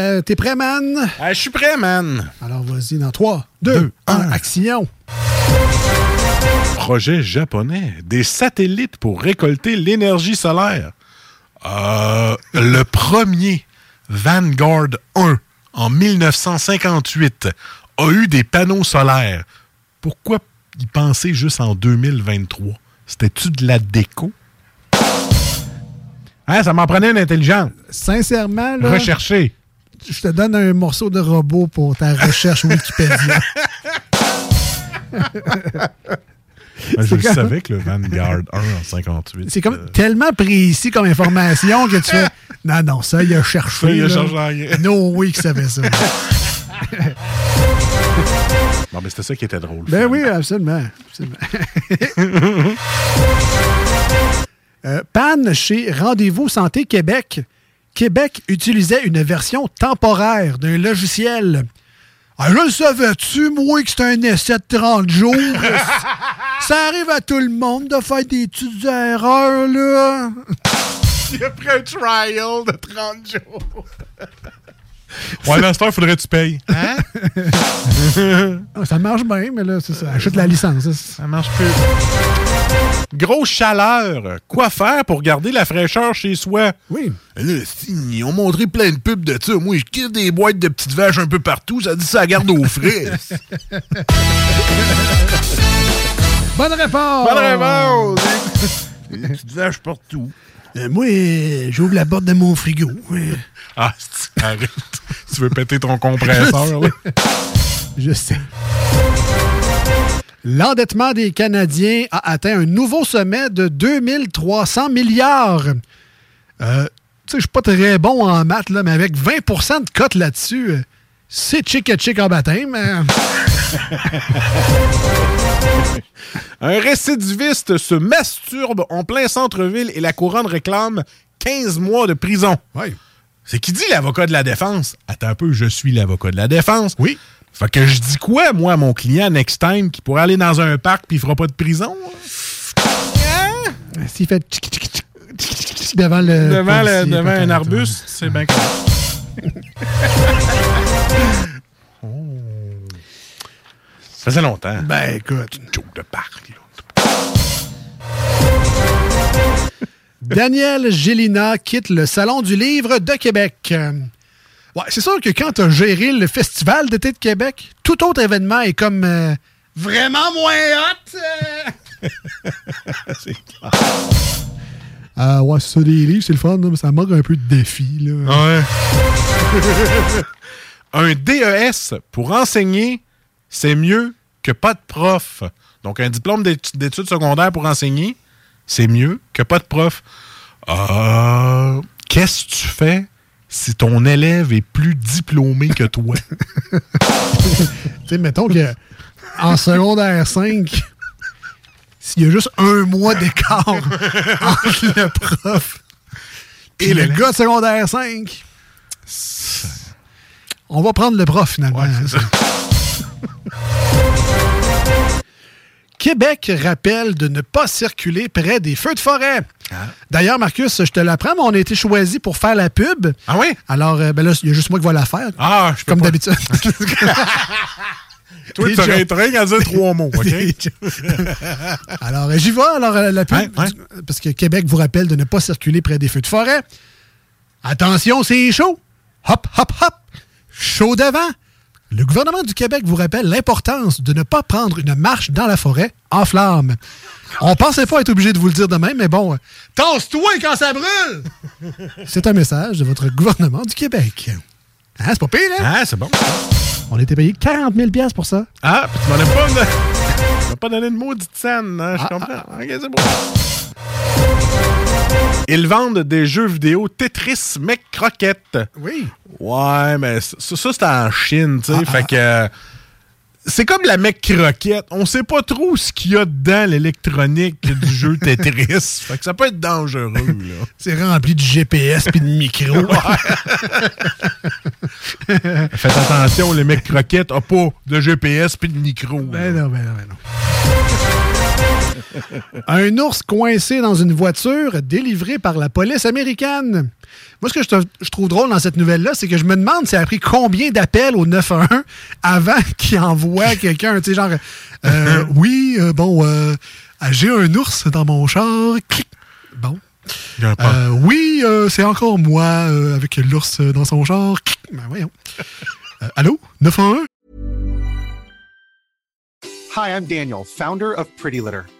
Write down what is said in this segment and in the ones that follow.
Euh, t'es prêt, man? Ah, je suis prêt, man. Alors, vas-y, dans 3, 2, 1, action. Projet japonais. Des satellites pour récolter l'énergie solaire. Euh, le premier, Vanguard 1, en 1958, a eu des panneaux solaires. Pourquoi y penser juste en 2023? C'était-tu de la déco? Hein, ça m'en prenait une intelligente. Sincèrement, là, Rechercher. Je te donne un morceau de robot pour ta recherche Wikipédia. Ben, je le comme- savais que le Vanguard 1 en 58. C'est comme euh, tellement précis comme information que tu fais Non, non, ça, il a cherché. Ça, il a cherché. No way qu'il savait ça. Non, mais c'était ça qui était drôle. ben finalement. oui, absolument. absolument. Euh, panne chez Rendez-vous Santé Québec. Québec utilisait une version temporaire d'un logiciel. Ah, je le savais-tu, moi, que c'est un essai de 30 jours? Ça arrive à tout le monde de faire des petites erreurs, là. Il a pris un trial de 30 jours. ouais, Master, il faudrait que tu payes. Hein? Ça marche bien, mais là, c'est ça. Achète la licence. ça. Ça marche plus. Grosse chaleur. Quoi faire pour garder la fraîcheur chez soi? Oui. Là, si, ils ont montré plein de pubs de ça. Moi, je quitte des boîtes de petites vaches un peu partout. Ça dit ça garde au frais. Bonne réponse! Bonne réponse! Des petites vaches partout. Euh, moi, euh, j'ouvre la porte de mon frigo. Euh, Ah, arrête. tu veux péter ton compresseur, là? Je sais. L'endettement des Canadiens a atteint un nouveau sommet de 2300 milliards. Euh, tu sais, je suis pas très bon en maths, là, mais avec 20% de cote là-dessus, euh, c'est chic chic en baptême. hein. Un récidiviste se masturbe en plein centre-ville et la couronne réclame 15 mois de prison. Oui. C'est qui dit l'avocat de la défense? Attends un peu, je suis l'avocat de la défense. Oui. Fait que je dis quoi, moi, à mon client, next time, qui pourrait aller dans un parc puis il fera pas de prison? hein? S'il fait tchic, tchic, tchic, devant le. devant le- devant un arbuste, c'est bien correct. Oh. Ça faisait longtemps. Ben, écoute. joke de parc, là. Daniel Gélina quitte le Salon du Livre de Québec. Ouais, c'est sûr que quand tu as géré le Festival d'été de Québec, tout autre événement est comme euh, vraiment moins hot. euh. C'est clair. Ah ouais, c'est ça, des livres, c'est le fun, là, mais ça manque un peu de défi. Là. Ouais. un DES pour enseigner, c'est mieux que pas de prof. Donc, un diplôme d'étu- d'études secondaires pour enseigner, c'est mieux que pas de prof. Euh, Qu'est-ce que tu fais si ton élève est plus diplômé que toi? Tu sais, mettons que en secondaire 5, s'il y a juste un mois d'écart entre le prof et le gars de secondaire 5, on va prendre le prof finalement. Québec rappelle de ne pas circuler près des feux de forêt. D'ailleurs, Marcus, je te l'apprends, mais on a été choisi pour faire la pub. Ah oui? Alors, euh, ben là, il y a juste moi qui vais la faire. Ah, je peux comme d'habitude. Toi, tu rien à dire trois mots, OK? Alors, euh, j'y vais. Alors, euh, la pub, parce que Québec vous rappelle de ne pas circuler près des feux de forêt. Attention, c'est chaud. Hop, hop, hop. Chaud devant. Le gouvernement du Québec vous rappelle l'importance de ne pas prendre une marche dans la forêt en flammes. On pensait pas être obligé de vous le dire de même, mais bon, tasse-toi quand ça brûle! C'est un message de votre gouvernement du Québec. Hein, c'est pas pire, hein? Ah, c'est bon. On était payé 40 000 pour ça. Ah, puis tu m'en as pas, de... tu m'as pas donné de maudite scène, hein, je Ah, comprends. Ok, c'est bon. Ils vendent des jeux vidéo Tetris Mec Croquette. Oui. Ouais, mais ça, ça, c'est en Chine, tu sais. Ah, fait que. C'est comme la mec croquette. On sait pas trop ce qu'il y a dedans l'électronique du jeu Tetris. fait que ça peut être dangereux, là. C'est rempli de GPS puis de micros. Faites attention, les mecs croquettes ont pas de GPS puis de micro. Ben non, ben non, ben non. Un ours coincé dans une voiture délivré par la police américaine. Moi, ce que je, te- je trouve drôle dans cette nouvelle-là, c'est que je me demande ça a pris combien d'appels au 911 avant qu'il envoie quelqu'un, tu sais, genre, euh, oui, euh, bon, euh, j'ai un ours dans mon char. Clic. Bon. Euh, oui, euh, c'est encore moi euh, avec l'ours dans son char. Clic. Ben voyons. Euh, allô? 911? Hi, I'm Daniel, founder of Pretty Litter.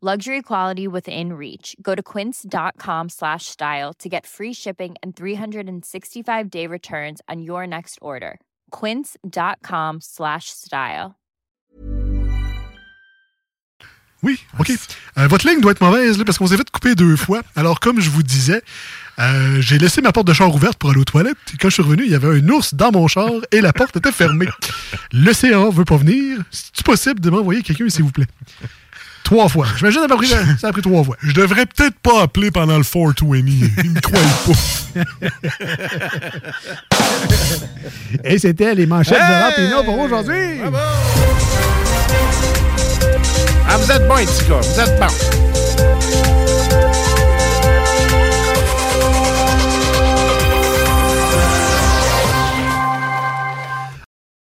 Luxury quality within reach. Go to quince.com slash style to get free shipping and 365 day returns on your next order. Quince.com slash style. Oui, OK. Euh, votre ligne doit être mauvaise là, parce qu'on s'est fait couper deux fois. Alors, comme je vous disais, euh, j'ai laissé ma porte de char ouverte pour aller aux toilettes. Et quand je suis revenu, il y avait un ours dans mon char et la porte était fermée. Le CA veut pas venir. C'est possible de m'envoyer quelqu'un, s'il vous plaît? Trois fois. J'imagine ça a pris, ça a pris trois fois. Je devrais peut-être pas appeler pendant le 420. Ils me croient pas. Et c'était les manchettes de Rapino pour aujourd'hui. Ah, vous êtes bon, les petits gars. Vous êtes bon.